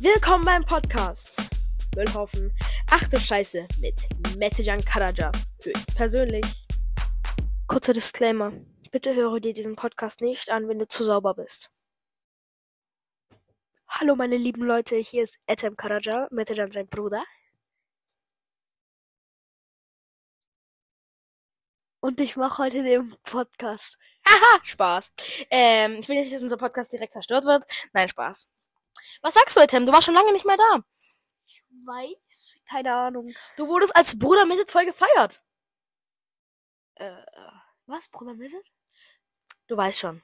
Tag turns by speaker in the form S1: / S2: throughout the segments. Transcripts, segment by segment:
S1: Willkommen beim Podcast. Müllhaufen. Ach du Scheiße mit Metajan Karaja. Höchstpersönlich. Kurzer Disclaimer. Bitte höre dir diesen Podcast nicht an, wenn du zu sauber bist. Hallo meine lieben Leute, hier ist Etem Karaja, Metajan sein Bruder. Und ich mache heute den Podcast. Haha, Spaß. Ähm, ich will nicht, dass unser Podcast direkt zerstört wird. Nein, Spaß. Was sagst du, Etem? Du warst schon lange nicht mehr da.
S2: Ich weiß, keine Ahnung.
S1: Du wurdest als Bruder Miset voll gefeiert.
S2: Äh, was, Bruder Misset?
S1: Du weißt schon.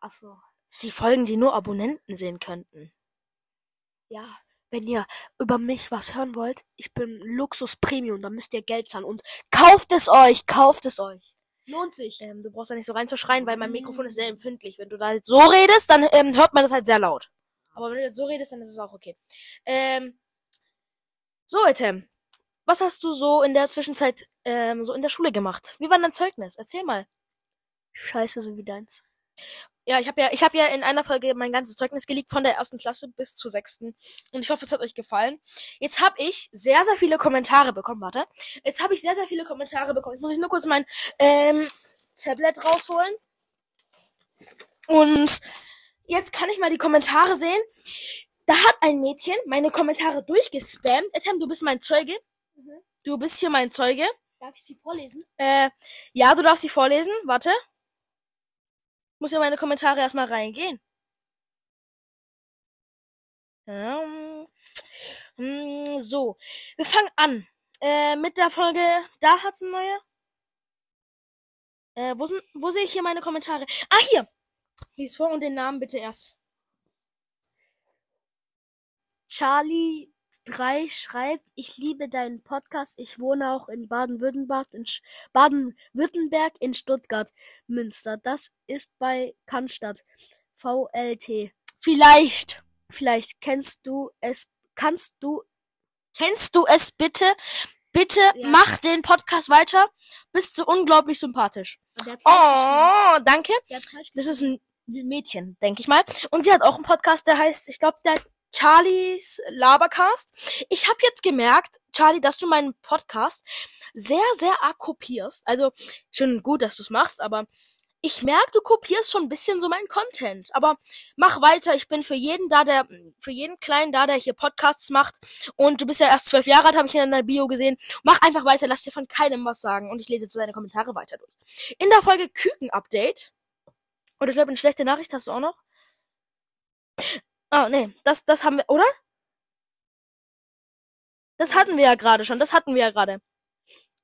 S2: Ach so.
S1: Die Folgen, die nur Abonnenten sehen könnten.
S2: Ja, wenn ihr über mich was hören wollt, ich bin Luxus Premium, da müsst ihr Geld zahlen und kauft es euch, kauft es euch. Lohnt sich.
S1: Ähm, du brauchst da nicht so reinzuschreien, weil mein Mikrofon ist sehr empfindlich. Wenn du da jetzt so redest, dann ähm, hört man das halt sehr laut. Aber wenn du jetzt so redest, dann ist es auch okay. Ähm, so, Etem. Was hast du so in der Zwischenzeit ähm, so in der Schule gemacht? Wie war dein Zeugnis? Erzähl mal.
S2: Scheiße, so wie deins.
S1: Ja, ich habe ja, ich habe ja in einer Folge mein ganzes Zeugnis geleakt von der ersten Klasse bis zur sechsten und ich hoffe, es hat euch gefallen. Jetzt habe ich sehr, sehr viele Kommentare bekommen. Warte, jetzt habe ich sehr, sehr viele Kommentare bekommen. Jetzt muss ich nur kurz mein ähm, Tablet rausholen und jetzt kann ich mal die Kommentare sehen. Da hat ein Mädchen meine Kommentare durchgespammt. Etem, du bist mein Zeuge.
S2: Mhm.
S1: Du bist hier mein Zeuge.
S2: Darf ich sie vorlesen?
S1: Äh, ja, du darfst sie vorlesen. Warte. Muss ja meine Kommentare erstmal reingehen. Ähm, mm, so, wir fangen an. Äh, mit der Folge, da hat's eine neue. Äh, wo, sind, wo sehe ich hier meine Kommentare? Ah, hier! Lies vor und den Namen bitte erst.
S2: Charlie 3 schreibt, ich liebe deinen Podcast. Ich wohne auch in Baden-Württemberg, in Baden-Württemberg in Stuttgart, Münster. Das ist bei Cannstatt. VLT.
S1: Vielleicht.
S2: Vielleicht kennst du es, kannst du,
S1: Kennst du es bitte? Bitte
S2: Ja.
S1: mach den Podcast weiter. Bist du unglaublich sympathisch. Oh, danke. Das ist ein Mädchen, denke ich mal. Und sie hat auch einen Podcast, der heißt, ich glaube, der Charlies Labercast. Ich habe jetzt gemerkt, Charlie, dass du meinen Podcast sehr, sehr arg kopierst. Also schön und gut, dass du es machst, aber ich merke, du kopierst schon ein bisschen so meinen Content. Aber mach weiter. Ich bin für jeden da, der, für jeden Kleinen da, der hier Podcasts macht. Und du bist ja erst zwölf Jahre alt, habe ich in deiner Bio gesehen. Mach einfach weiter, lass dir von keinem was sagen. Und ich lese jetzt deine Kommentare weiter durch. In der Folge Küken-Update oder ich glaube, eine schlechte Nachricht hast du auch noch? Ah, nee, das, das haben wir, oder? Das hatten wir ja gerade schon, das hatten wir ja gerade.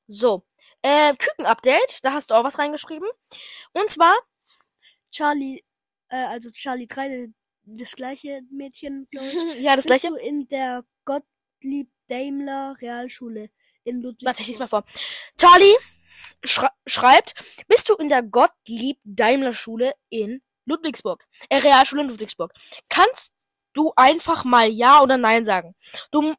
S1: So, äh, Küken-Update, da hast du auch was reingeschrieben. Und zwar,
S2: Charlie, äh, also Charlie 3, das gleiche Mädchen, glaube ich.
S1: ja, das
S2: Bist
S1: gleiche.
S2: du in der Gottlieb Daimler Realschule in Ludwigsburg?
S1: Warte, ich lies mal vor. Charlie schreibt, bist du in der Gottlieb-Daimler-Schule in Ludwigsburg? Äh, Realschule in Ludwigsburg. Kannst du einfach mal Ja oder Nein sagen? Du,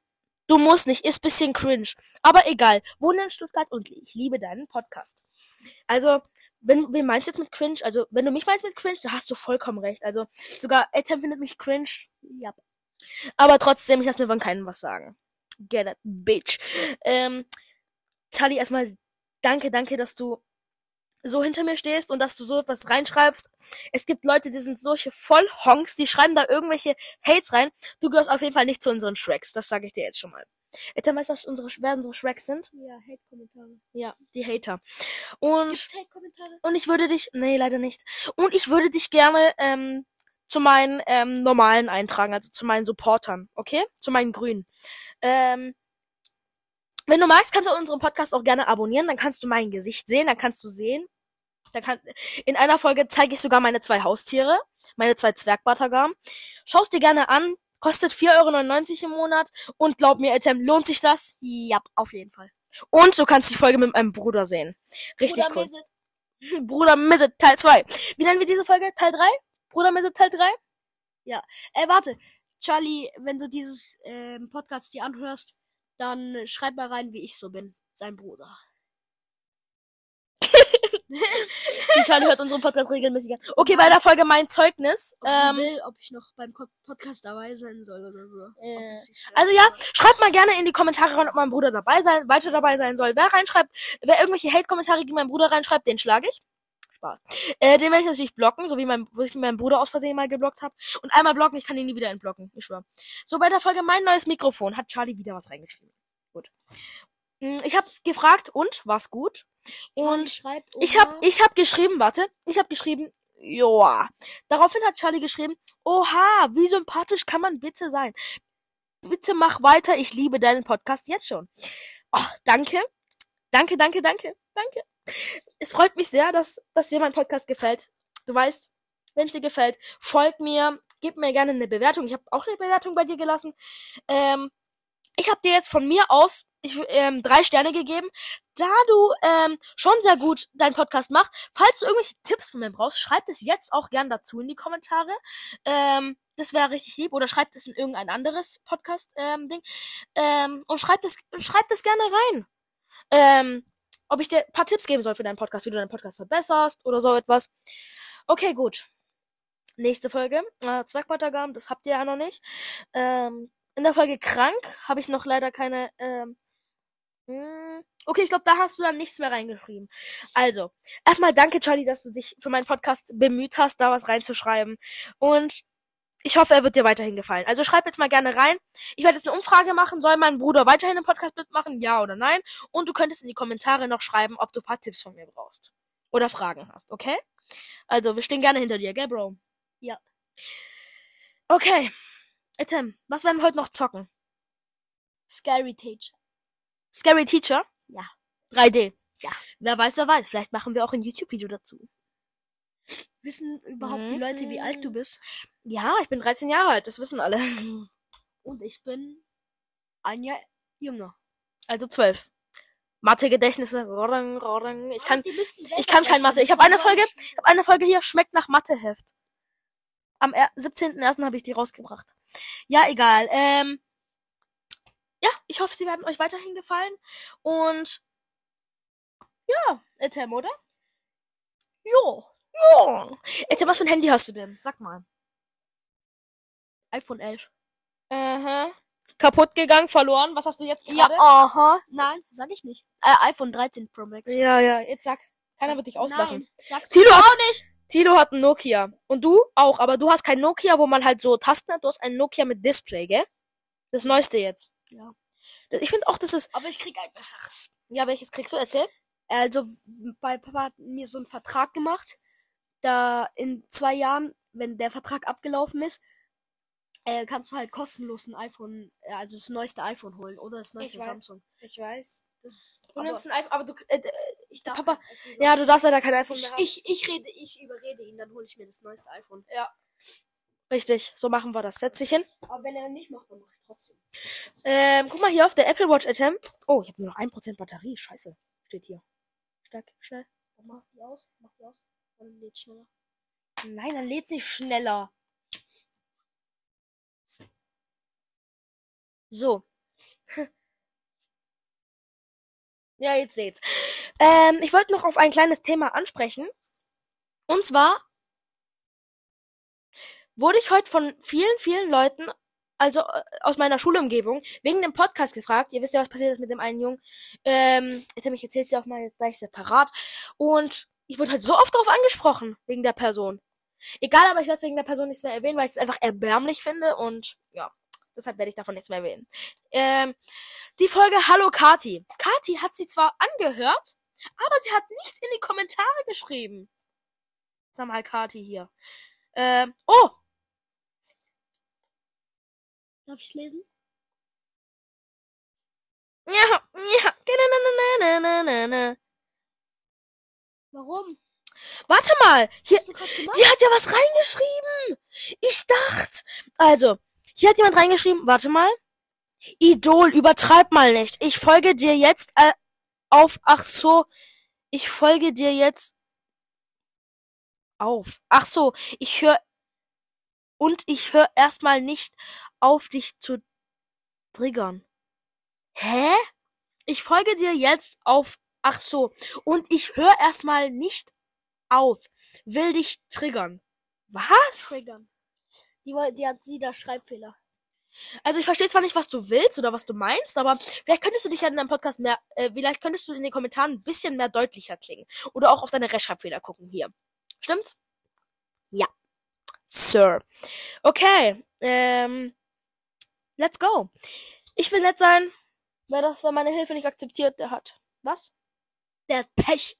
S1: du musst nicht, ist bisschen cringe. Aber egal. Wohne in Stuttgart und ich liebe deinen Podcast. Also, wenn, wen meinst du jetzt mit cringe? Also, wenn du mich meinst mit cringe, dann hast du vollkommen recht. Also, sogar Etem findet mich cringe.
S2: Ja.
S1: Aber trotzdem, ich lasse mir von keinem was sagen. Get it, bitch. Ähm, Charlie, erstmal danke, danke, dass du so hinter mir stehst und dass du so etwas reinschreibst. Es gibt Leute, die sind solche Vollhonks, die schreiben da irgendwelche Hates rein. Du gehörst auf jeden Fall nicht zu unseren Shreks, das sage ich dir jetzt schon mal. Erzähl mal, was unsere, wer unsere Shreks sind?
S2: Ja, Hate-Kommentare.
S1: Ja, die Hater. Und
S2: Gibt's Hate-Kommentare?
S1: und ich würde dich, nee, leider nicht. Und ich würde dich gerne ähm, zu meinen ähm, normalen eintragen, also zu meinen Supportern, okay? Zu meinen Grünen. Ähm, wenn du magst, kannst du unseren Podcast auch gerne abonnieren, dann kannst du mein Gesicht sehen, dann kannst du sehen. Dann kann, in einer Folge zeige ich sogar meine zwei Haustiere, meine zwei Zwergbatagam. Schaust dir gerne an, kostet 4,99 Euro im Monat und glaub mir, Etem, lohnt sich das?
S2: Ja, auf jeden Fall.
S1: Und du kannst die Folge mit meinem Bruder sehen. Richtig
S2: Bruder
S1: cool.
S2: Mizzet.
S1: Bruder Mizzet Teil 2. Wie nennen wir diese Folge? Teil 3? Bruder Mizzet Teil 3?
S2: Äh, warte. Charlie, wenn du dieses ähm, Podcast dir anhörst, dann schreib mal rein, wie ich so bin. Sein Bruder.
S1: Die Charlie hört unseren Podcast regelmäßig an. Okay, bei der Folge mein Zeugnis.
S2: Ob
S1: Ähm,
S2: sie will, ob ich noch beim Podcast dabei sein soll oder so.
S1: Äh, Also ja, schreibt mal gerne in die Kommentare rein, ob mein Bruder dabei sein, weiter dabei sein soll. Wer reinschreibt, wer irgendwelche Hate-Kommentare gegen meinen Bruder reinschreibt, den schlage ich. Spaß. Äh, den werde ich natürlich blocken, so wie mein, wo ich meinen Bruder aus Versehen mal geblockt habe. Und einmal blocken, ich kann ihn nie wieder entblocken, ich schwör. So, bei der Folge mein neues Mikrofon hat Charlie wieder was reingeschrieben. Gut. Mm, Ich habe gefragt, und, war's gut? Und ich hab,
S2: Oha.
S1: ich hab geschrieben, warte, ich hab geschrieben, joa. Daraufhin hat Charlie geschrieben, oha, wie sympathisch kann man bitte sein? Bitte mach weiter, ich liebe deinen Podcast jetzt schon. Oh, danke. Danke, danke, danke, danke. Es freut mich sehr, dass, dass dir mein Podcast gefällt. Du weißt, wenn es dir gefällt, folg mir, gib mir gerne eine Bewertung. Ich habe auch eine Bewertung bei dir gelassen. Ähm, ich habe dir jetzt von mir aus ich, ähm, drei Sterne gegeben, da du ähm, schon sehr gut deinen Podcast machst. Falls du irgendwelche Tipps von mir brauchst, schreib es jetzt auch gern dazu in die Kommentare. Ähm, das wäre richtig lieb. Oder schreibt es in irgendein anderes Podcast-Ding. Ähm, ähm, und schreibt es, schreibt es gerne rein. Ähm, ob ich dir ein paar Tipps geben soll für deinen Podcast, wie du deinen Podcast verbesserst oder so etwas. Okay, gut. Nächste Folge. Äh, Zwergpatagam, das habt ihr ja noch nicht. Ähm, in der Folge krank habe ich noch leider keine. Ähm, mh, okay, ich glaube, da hast du dann nichts mehr reingeschrieben. Also, erstmal danke, Charlie, dass du dich für meinen Podcast bemüht hast, da was reinzuschreiben. Und ich hoffe, er wird dir weiterhin gefallen. Also schreib jetzt mal gerne rein. Ich werde jetzt eine Umfrage machen. Soll mein Bruder weiterhin im Podcast mitmachen? Ja oder nein? Und du könntest in die Kommentare noch schreiben, ob du ein paar Tipps von mir brauchst. Oder Fragen hast, okay? Also, wir stehen gerne hinter dir, gell, Bro?
S2: Ja.
S1: Okay. Etem, was werden wir heute noch zocken?
S2: Scary Teacher.
S1: Scary Teacher?
S2: Ja.
S1: 3D?
S2: Ja.
S1: Wer weiß, wer weiß. Vielleicht machen wir auch ein YouTube-Video dazu.
S2: Wissen überhaupt die Leute, wie alt du bist?
S1: Ja, ich bin 13 Jahre alt, das wissen alle.
S2: Und ich bin ein Jahr jünger.
S1: Also 12. Mathe-Gedächtnisse. Ich kann, ich kann kein. Mathe. Ich habe eine Folge, ich habe eine Folge hier, schmeckt nach Matheheft. Am er- 17.01. habe ich die rausgebracht. Ja, egal. Ähm, ja, ich hoffe, sie werden euch weiterhin gefallen. Und ja, Etem, oder?
S2: Jo.
S1: Ja. Etem, was für ein Handy hast du denn? Sag mal.
S2: iPhone 11.
S1: Aha. Kaputt gegangen, verloren. Was hast du jetzt
S2: Ja,
S1: gerade?
S2: aha. Nein, sag ich nicht. Äh, iPhone 13 Pro Max.
S1: Ja, ja, jetzt sag. Keiner wird dich auslachen.
S2: Nein, sag's
S1: Tilo hat-
S2: auch nicht.
S1: Tilo hat ein Nokia. Und du auch, aber du hast kein Nokia, wo man halt so Tasten hat. Du hast ein Nokia mit Display, gell? Das neueste jetzt.
S2: Ja.
S1: Ich finde auch, das ist.
S2: Aber ich krieg ein besseres.
S1: Ja, welches kriegst du? Erzähl.
S2: Also, bei Papa hat mir so einen Vertrag gemacht. Da in zwei Jahren, wenn der Vertrag abgelaufen ist, äh, kannst du halt kostenlos ein iPhone, äh, also das neueste iPhone holen oder das neueste
S1: weiß.
S2: Samsung.
S1: Ich weiß.
S2: Das ist,
S1: Du
S2: aber
S1: nimmst ein iPhone, aber du. Äh, äh,
S2: ich darf
S1: Papa-
S2: iPhone
S1: ja, du darfst leider kein iPhone
S2: ich,
S1: mehr haben.
S2: ich, ich rede, ich überrede ihn, dann hole ich mir das neueste iPhone.
S1: Richtig, so machen wir das. Setz dich hin.
S2: Aber wenn er nicht macht, dann mache ich trotzdem.
S1: Ähm, guck mal hier auf der Apple Watch Atem. Oh, ich habe nur noch 1% Batterie. Scheiße. Steht hier. Stark, schnell.
S2: Mach die aus, mach die aus. Dann lädt schneller.
S1: Nein, dann lädt sie schneller. So. ja, jetzt seht's. Ähm, ich wollte noch auf ein kleines Thema ansprechen. Und zwar wurde ich heute von vielen, vielen Leuten, also äh, aus meiner Schulumgebung, wegen dem Podcast gefragt. Ihr wisst ja, was passiert ist mit dem einen Jungen. Ähm, jetzt hab ich erzähl's ja auch mal gleich separat. Und ich wurde halt so oft darauf angesprochen, wegen der Person. Egal, aber ich werde wegen der Person nichts mehr erwähnen, weil ich es einfach erbärmlich finde und ja, deshalb werde ich davon nichts mehr erwähnen. Ähm, die Folge Hallo Kati. Kati hat sie zwar angehört, aber sie hat nicht in die Kommentare geschrieben. Sag mal, Kati hier. Ähm, oh,
S2: Darf ich's lesen?
S1: ja, ja,
S2: Warum?
S1: Warte mal, hier? Die hat ja was reingeschrieben. Ich dachte. Also, hier hat jemand reingeschrieben, warte mal. Idol, übertreib mal nicht. Ich folge dir jetzt äh, auf. Ach so. Ich folge dir jetzt auf. Ach so, ich höre. Und ich höre erstmal nicht auf, dich zu triggern. Hä? Ich folge dir jetzt auf Ach so. Und ich höre erstmal nicht auf. Will dich triggern. Was?
S2: Triggern. Die, die hat sie da Schreibfehler.
S1: Also ich verstehe zwar nicht, was du willst oder was du meinst, aber vielleicht könntest du dich ja in deinem Podcast mehr, äh, vielleicht könntest du in den Kommentaren ein bisschen mehr deutlicher klingen. Oder auch auf deine Rechtschreibfehler gucken hier. Stimmt's?
S2: Ja.
S1: Sir. Okay. Ähm, let's go. Ich will nett sein. Wer das, wer meine Hilfe nicht akzeptiert, der hat. Was?
S2: Der hat Pech.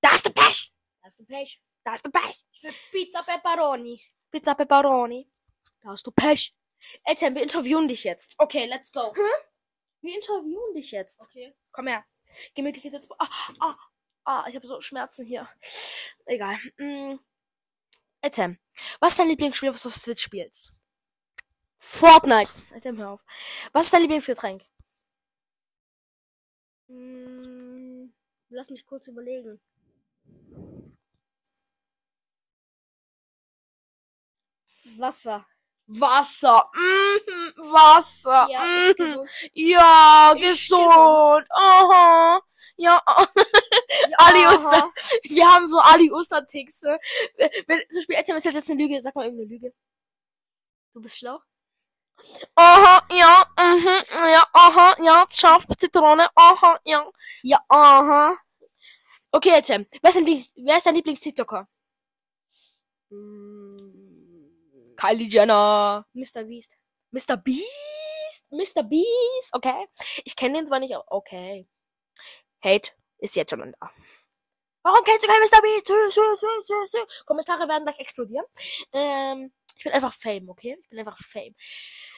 S1: Da hast du Pech!
S2: Da hast du Pech.
S1: Da hast du Pech!
S2: Ich will Pizza Pepperoni.
S1: Pizza Pepperoni.
S2: Da hast du Pech.
S1: Etienne, wir interviewen dich jetzt. Okay, let's go. Wir interviewen dich jetzt.
S2: Okay.
S1: Komm her. Gemütliche Sitz. Ah, ah, ah, ich habe so Schmerzen hier. Egal. Mm. Etem, was ist dein Lieblingsspiel, was du auf Switch spielst?
S2: Fortnite.
S1: Etem, hör auf. Was ist dein Lieblingsgetränk?
S2: Hm, lass mich kurz überlegen. Wasser.
S1: Wasser. Mhm, Wasser.
S2: Ja, ist
S1: mhm.
S2: gesund.
S1: Ja,
S2: Ist
S1: gesund. Aha. Ja, Ali
S2: Aha.
S1: Oster. Wir haben so Ali Osterticks. ne? Wenn zum Beispiel Etem ist jetzt eine Lüge. Sag mal irgendeine Lüge.
S2: Du bist schlau?
S1: Aha, ja, mhm, ja, aha, ja, scharf, Zitrone, aha, ja.
S2: Ja, aha.
S1: Okay, Etem, wer ist dein, Lieblings- wer ist dein Lieblings-TikToker?
S2: Hm,
S1: Kylie Jenner.
S2: Mr. Beast.
S1: Mr. Beast? Mr. Beast? Okay. Ich kenne den zwar nicht, aber okay. Hate ist jetzt schon da. Warum kennst du keinen Mr. Beast? Kommentare werden gleich explodieren. Ähm, ich bin einfach Fame, okay? Ich bin einfach Fame.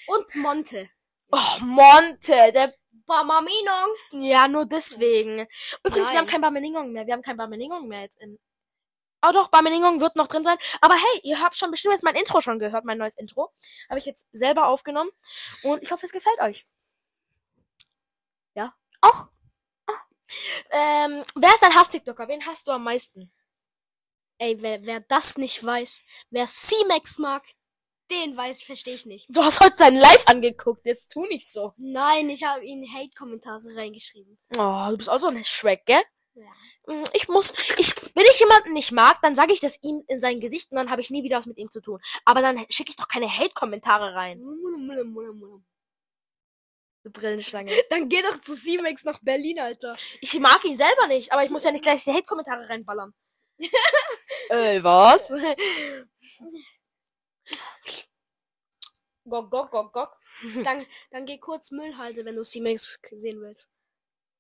S2: Und Monte.
S1: Oh, Monte, der,
S2: Bamaminong.
S1: ja, nur deswegen. Übrigens, wir haben
S2: Nein.
S1: kein Bameningong mehr. Wir haben kein Bameningong mehr jetzt in, Oh doch, Bameningong wird noch drin sein. Aber hey, ihr habt schon bestimmt jetzt mein Intro schon gehört, mein neues Intro. Habe ich jetzt selber aufgenommen. Und ich hoffe, es gefällt euch.
S2: Ja.
S1: Oh. oh. Ähm, wer ist dein Hass-TikToker? Wen hast du am meisten?
S2: Ey, wer, wer das nicht weiß, wer C-Max mag, den weiß, verstehe ich nicht.
S1: Du hast heute sein Live angeguckt. Jetzt tu nicht so.
S2: Nein, ich habe ihnen Hate-Kommentare reingeschrieben.
S1: Oh, du bist auch so ein Schreck, gell?
S2: Ja.
S1: Mm, Ich muss, ich, wenn ich jemanden nicht mag, dann sage ich das ihm in sein Gesicht und dann habe ich nie wieder was mit ihm zu tun. Aber dann schicke ich doch keine Hate-Kommentare rein. Du Brillenschlange.
S2: Dann geh doch zu C-Max nach Berlin, Alter.
S1: Ich mag ihn selber nicht, aber ich muss ja nicht gleich die Hate-Kommentare reinballern. Äh, was? Gok, gok, gok, gok.
S2: Dann, dann geh kurz Müllhalde, wenn du C-Max sehen willst.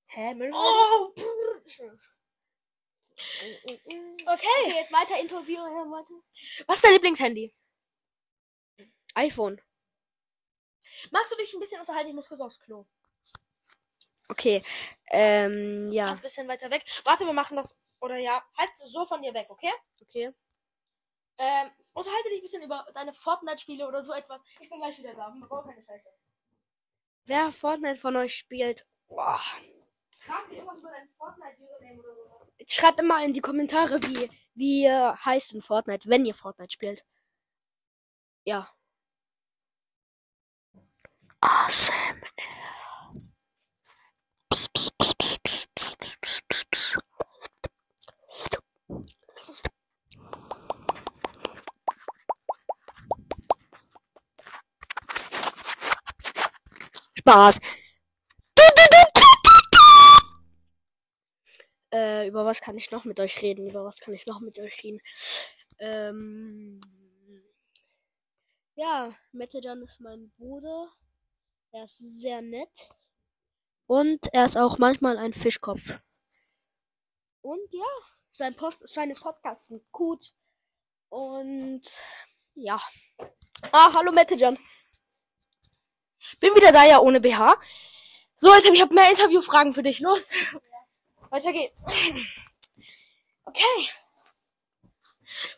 S1: Hä, Müll?
S2: Oh!
S1: Okay.
S2: Okay, jetzt weiter Interview. Ja, warte.
S1: Was ist dein Lieblingshandy?
S2: iPhone.
S1: Magst du dich ein bisschen unterhalten? Ich muss kurz aufs Klo.
S2: Okay. Ähm, ja.
S1: Ein bisschen weiter weg. Warte, wir machen das. Oder ja, halt so von dir weg, okay?
S2: Okay.
S1: Ähm, unterhalte dich ein bisschen über deine Fortnite-Spiele oder so etwas. Ich bin gleich wieder da. Wir brauchen keine Scheiße.
S2: Wer Fortnite von euch spielt, boah.
S1: Frag mir irgendwas über dein Fortnite-Username oder sowas.
S2: schreibt immer in die Kommentare, wie, wie ihr heißt in Fortnite, wenn ihr Fortnite spielt. Ja.
S1: Awesome.
S2: Spaß. Äh, über was kann ich noch mit euch reden? Über was kann ich noch mit euch reden? Ähm, ja, Metajan ist mein Bruder. Er ist sehr nett. Und er ist auch manchmal ein Fischkopf. Und ja, sein Post, seine Podcasts sind gut. Und ja. Ah, hallo Metajan.
S1: Bin wieder da, ja, ohne BH. So, jetzt habe ich hab mehr Interviewfragen für dich. Los. Weiter geht's. Okay.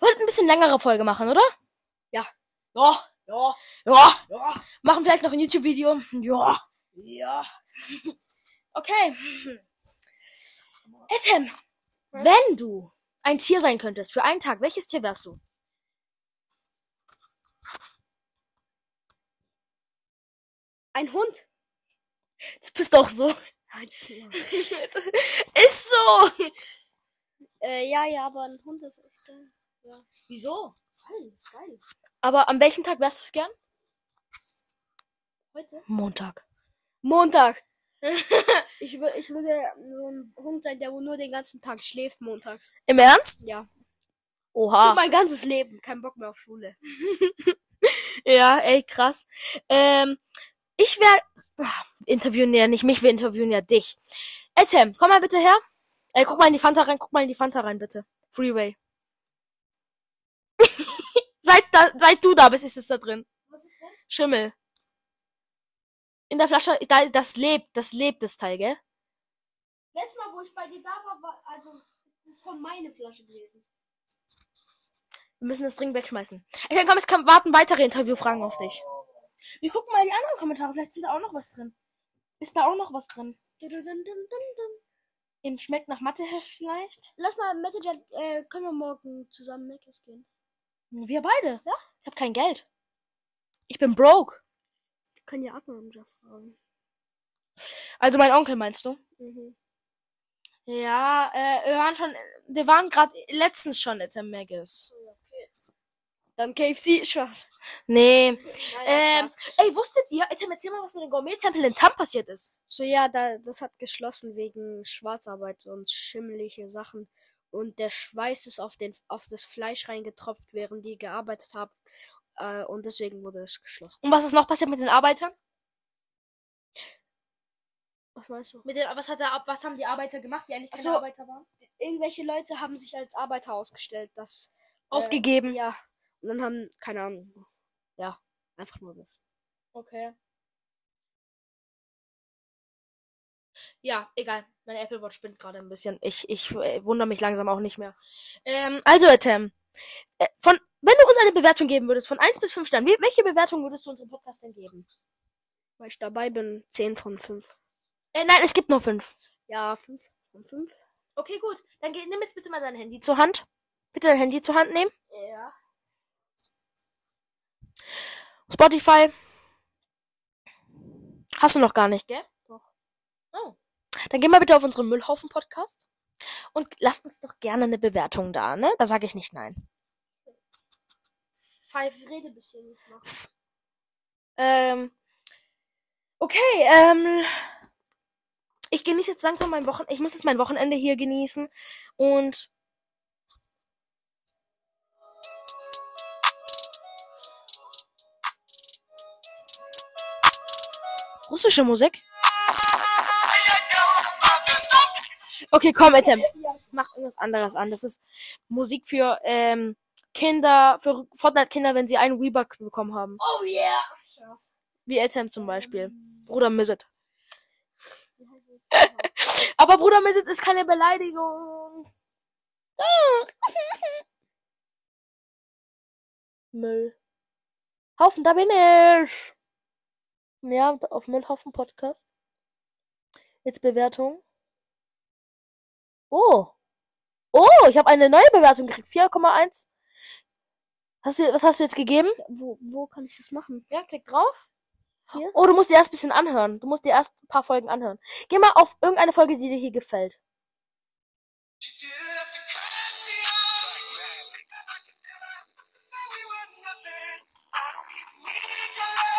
S1: Wollten ein bisschen längere Folge machen, oder?
S2: Ja.
S1: Ja.
S2: Ja,
S1: Ja.
S2: ja,
S1: Machen vielleicht noch ein YouTube-Video. Ja.
S2: ja.
S1: Okay. Etem, wenn du ein Tier sein könntest für einen Tag, welches Tier wärst du?
S2: Ein Hund.
S1: Das bist doch so. Ist so.
S2: Äh, ja, ja, aber ein Hund ist echt. Äh, ja.
S1: Wieso?
S2: Geil, ist geil.
S1: Aber an welchem Tag wärst du es gern?
S2: Heute?
S1: Montag.
S2: Montag. Ich, wür- ich würde so ein Hund sein, der nur den ganzen Tag schläft montags.
S1: Im Ernst?
S2: Ja. Für
S1: Oha.
S2: mein ganzes Leben. Kein Bock mehr auf Schule.
S1: Ja, ey, krass. Ähm, ich wär, ah, interviewen ja nicht mich, wir interviewen ja dich. Etem, komm mal bitte her. Ey, guck mal in die Fanta rein, guck mal in die Fanta rein, bitte. Freeway. seit, da, seit du da bist, ist es da drin.
S2: Was ist das?
S1: Schimmel. In der Flasche, da, das lebt, das lebt, das Teil, gell?
S2: Letztes Mal, wo ich bei dir da war, war also, das ist von meiner Flasche gewesen.
S1: Wir müssen das dringend wegschmeißen. Ey, dann komm, es kann, warten weitere Interviewfragen auf dich. Wir gucken mal die anderen Kommentare, vielleicht sind da auch noch was drin. Ist da auch noch was drin? Im Schmeckt nach Matheheft vielleicht?
S2: Lass mal, Messenger, äh, können wir morgen zusammen Meckes gehen?
S1: Wir beide.
S2: Ja?
S1: Ich hab kein Geld. Ich bin broke.
S2: Wir können ja Admanager fragen.
S1: Also mein Onkel meinst du?
S2: Mhm.
S1: Ja, äh, wir waren schon, wir waren gerade letztens schon at der Maggis.
S2: Dann KFC, Spaß.
S1: Nee.
S2: Naja,
S1: Ähm,
S2: Spaß.
S1: ey, wusstet ihr, Etem, erzähl mal, was mit dem Gourmet-Tempel in Tam passiert ist.
S2: So, ja, da, das hat geschlossen wegen Schwarzarbeit und schimmelige Sachen. Und der Schweiß ist auf, den, auf das Fleisch reingetropft, während die gearbeitet haben. Äh, und deswegen wurde es geschlossen.
S1: Und was ist noch passiert mit den Arbeitern?
S2: Was meinst du?
S1: Mit den, was hat der, was haben die Arbeiter gemacht, die eigentlich keine
S2: so.
S1: Arbeiter waren?
S2: Irgendwelche Leute haben sich als Arbeiter ausgestellt, das.
S1: Ausgegeben.
S2: Äh, ja. Und dann haben, keine Ahnung. Ja, einfach nur das.
S1: Okay. Ja, egal. Meine Apple Watch spinnt gerade ein bisschen. Ich, ich äh, wundere mich langsam auch nicht mehr. Ähm, also, Etem. Äh, von, wenn du uns eine Bewertung geben würdest, von 1 bis 5 Sternen, welche Bewertung würdest du unserem Podcast denn geben?
S2: Weil ich dabei bin, 10 von 5.
S1: Äh, nein, es gibt nur 5.
S2: Ja, 5 von 5.
S1: Okay, gut. Dann geh, nimm jetzt bitte mal dein Handy zur Hand. Bitte dein Handy zur Hand nehmen.
S2: Ja.
S1: Spotify. Hast du noch gar nicht, gell?
S2: Doch.
S1: Oh. Dann geh mal bitte auf unseren Müllhaufen-Podcast. Und lasst uns doch gerne eine Bewertung da, ne? Da sage ich nicht nein.
S2: Five rede bisschen nicht noch.
S1: Ähm. Okay, ähm. Ich genieße jetzt langsam mein Wochenende. Ich muss jetzt mein Wochenende hier genießen. Und. Russische Musik? Okay, komm, Etem. Mach irgendwas anderes an. Das ist Musik für ähm, Kinder, für Fortnite-Kinder, wenn sie einen Weebucks bekommen haben.
S2: Oh yeah!
S1: Wie Etem zum Beispiel. Bruder Mizzet. Aber Bruder Mizzet ist keine Beleidigung. Müll. Haufen, da bin ich. Ja, auf Müllhaufen Podcast. Jetzt Bewertung. Oh. Oh, ich habe eine neue Bewertung gekriegt. 4,1. Hast du, was hast du jetzt gegeben?
S2: Wo, wo kann ich das machen?
S1: Ja, klick drauf.
S2: Hier?
S1: Oh, du musst dir erst ein bisschen anhören. Du musst dir erst ein paar Folgen anhören. Geh mal auf irgendeine Folge, die dir hier gefällt.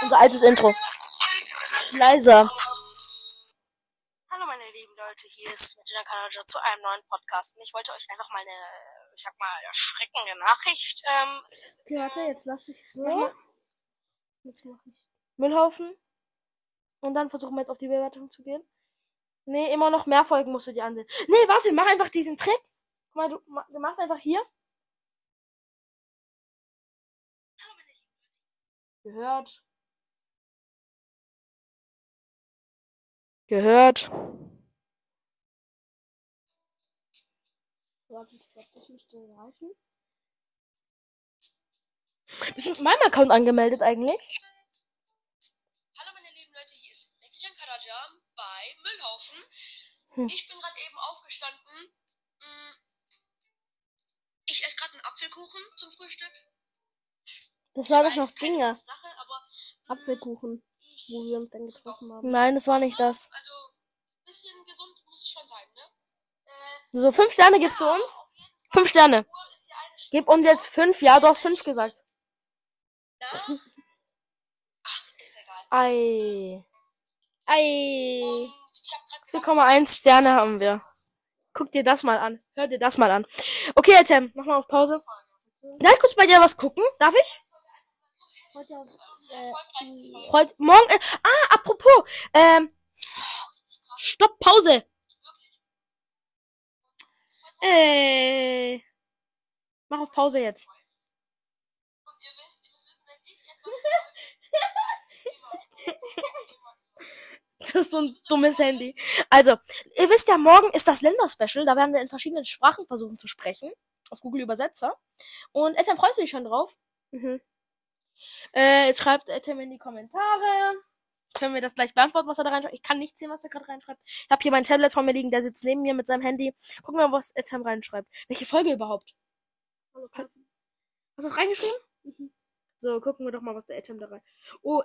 S1: Unser altes Intro. Leiser. Hallo meine lieben Leute, hier ist Regina Kanaja zu einem neuen Podcast. Und ich wollte euch einfach mal eine, ich sag mal, erschreckende Nachricht ähm,
S2: Okay, warte, jetzt lass ich so.
S1: Ja.
S2: Jetzt mach ich.
S1: Müllhaufen. Und dann versuchen wir jetzt auf die Bewertung zu gehen. Nee, immer noch mehr Folgen musst du dir ansehen. Nee, warte, mach einfach diesen Trick. Guck mal, du, du machst einfach hier. Gehört. Gehört.
S2: Warte, ich glaube, das müsste reichen.
S1: Bist du mit meinem Account angemeldet eigentlich?
S3: Hallo meine lieben Leute, hier ist Mexican Karaja bei Müllhaufen.
S1: Hm.
S3: Ich bin gerade eben aufgestanden. Mm, Ich esse gerade einen Apfelkuchen zum Frühstück.
S2: Das war doch noch Dinger.
S3: Sache, aber mm,
S2: Apfelkuchen, wo wir uns dann getroffen haben.
S1: Nein, das war nicht das.
S3: Also, bisschen gesund muss ich schon sein, ne? Äh,
S1: So, fünf Sterne gibst du uns? Fünf Sterne. Gib uns jetzt fünf. Ja, du hast fünf gesagt.
S3: Stunde. Ach, ist egal.
S1: Ei. Ei.
S3: Und ich hab grad
S1: 4,1 Sterne haben wir. Guck dir das mal an. Hör dir das mal an. Okay, Etem, mach mal auf Pause. Darf ich kurz bei dir was gucken? Darf ich?
S2: Äh,
S3: erfolgreichste Folge.
S1: Heute, morgen, äh, ah, apropos, ähm, stopp, Pause. Äh, mach auf Pause jetzt.
S3: Und ihr wisst, ihr müsst wissen, wenn ich etwas
S1: Das ist so ein dummes Handy. Also, ihr wisst ja, morgen ist das Länderspecial. Da werden wir in verschiedenen Sprachen versuchen zu sprechen. Auf Google Übersetzer. Und Etem, freust du dich schon drauf?
S2: mhm.
S1: Äh, jetzt schreibt Etem in die Kommentare. Können wir das gleich beantworten, was er da reinschreibt? Ich kann nicht sehen, was er gerade reinschreibt. Ich habe hier mein Tablet vor mir liegen, der sitzt neben mir mit seinem Handy. Gucken wir mal, was Etem reinschreibt. Welche Folge überhaupt? Hast du das reingeschrieben?
S2: Mhm.
S1: So, gucken wir doch mal, was der Etem da rein. Oh.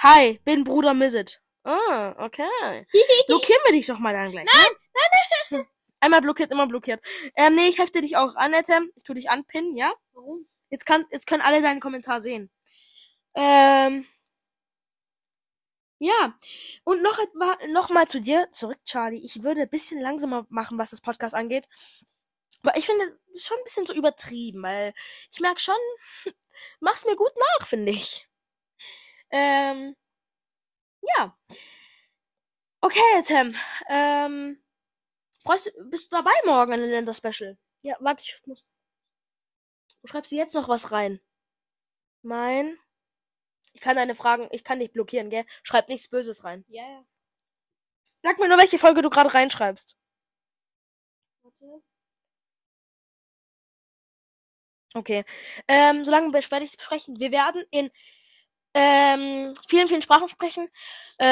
S1: Hi, bin Bruder Mizzet. Ah, okay. Blockieren wir dich doch mal dann gleich. Nein, nein, nein. Einmal blockiert, immer blockiert. Ähm, nee, ich hefte dich auch an, Etem. Ich tu dich anpinnen, ja?
S2: Warum?
S1: Jetzt kann, jetzt können alle deinen Kommentar sehen. Ähm. Ja. Und noch etwa, noch mal zu dir zurück, Charlie. Ich würde ein bisschen langsamer machen, was das Podcast angeht. Aber ich finde, das ist schon ein bisschen so übertrieben, weil ich merke schon, mach's mir gut nach, finde ich. Ähm. Ja. Okay, Tim. Ähm. Freust du, bist du dabei morgen an den Länder-Special?
S2: Ja, warte, ich muss.
S1: Du schreibst du jetzt noch was rein? Mein. Ich kann deine Fragen, ich kann dich blockieren, gell? Schreib nichts Böses rein.
S2: Ja, ja.
S1: Sag mir nur, welche Folge du gerade reinschreibst.
S2: Warte.
S1: Okay. Ähm, solange werde ich sprechen. Wir werden in ähm, vielen, vielen Sprachen sprechen. Äh,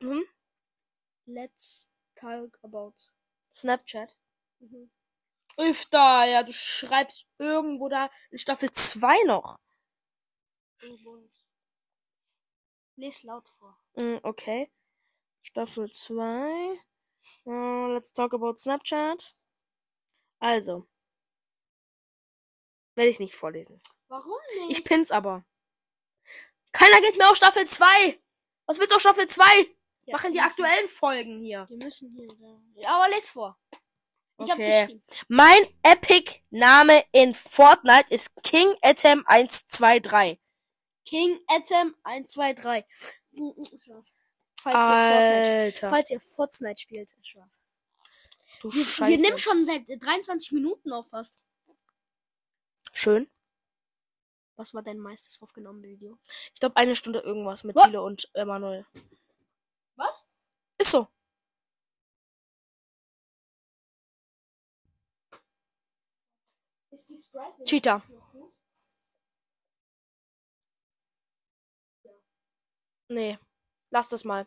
S1: mhm.
S2: Let's talk about.
S1: Snapchat.
S2: Mhm.
S1: Öfter, ja, du schreibst irgendwo da in Staffel 2 noch.
S2: Les laut vor.
S1: Mm, Okay. Staffel 2. Uh, let's talk about Snapchat. Also. Werde ich nicht vorlesen.
S2: Warum nicht?
S1: Ich pin's aber. Keiner geht mehr auf Staffel 2. Was willst du auf Staffel 2?
S2: Ja,
S1: Machen die
S2: müssen-
S1: aktuellen Folgen hier.
S2: Wir müssen hier. Ja, aber les vor.
S1: Okay. Mein Epic-Name in Fortnite ist King Atom 123.
S2: King Atom 1, 2, 3. Spaß. Falls ihr Fortnite,
S1: Alter.
S2: falls ihr Fortnite spielt. Spaß.
S1: Du
S2: Wir, wir nehmen schon seit 23 Minuten auf fast.
S1: Schön.
S2: Was war dein meistes aufgenommene Video?
S1: Ich glaube eine Stunde irgendwas mit
S2: What?
S1: Thiele und Emanuel.
S2: Was?
S1: Ist so.
S2: Ist die Sprite
S1: Cheetah. Nee, lass das mal.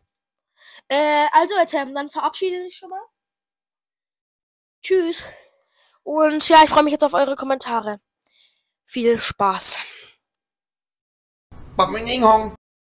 S1: Äh, also, Tim, dann verabschiede ich schon mal.
S2: Tschüss.
S1: Und ja, ich freue mich jetzt auf eure Kommentare. Viel Spaß.
S4: Bad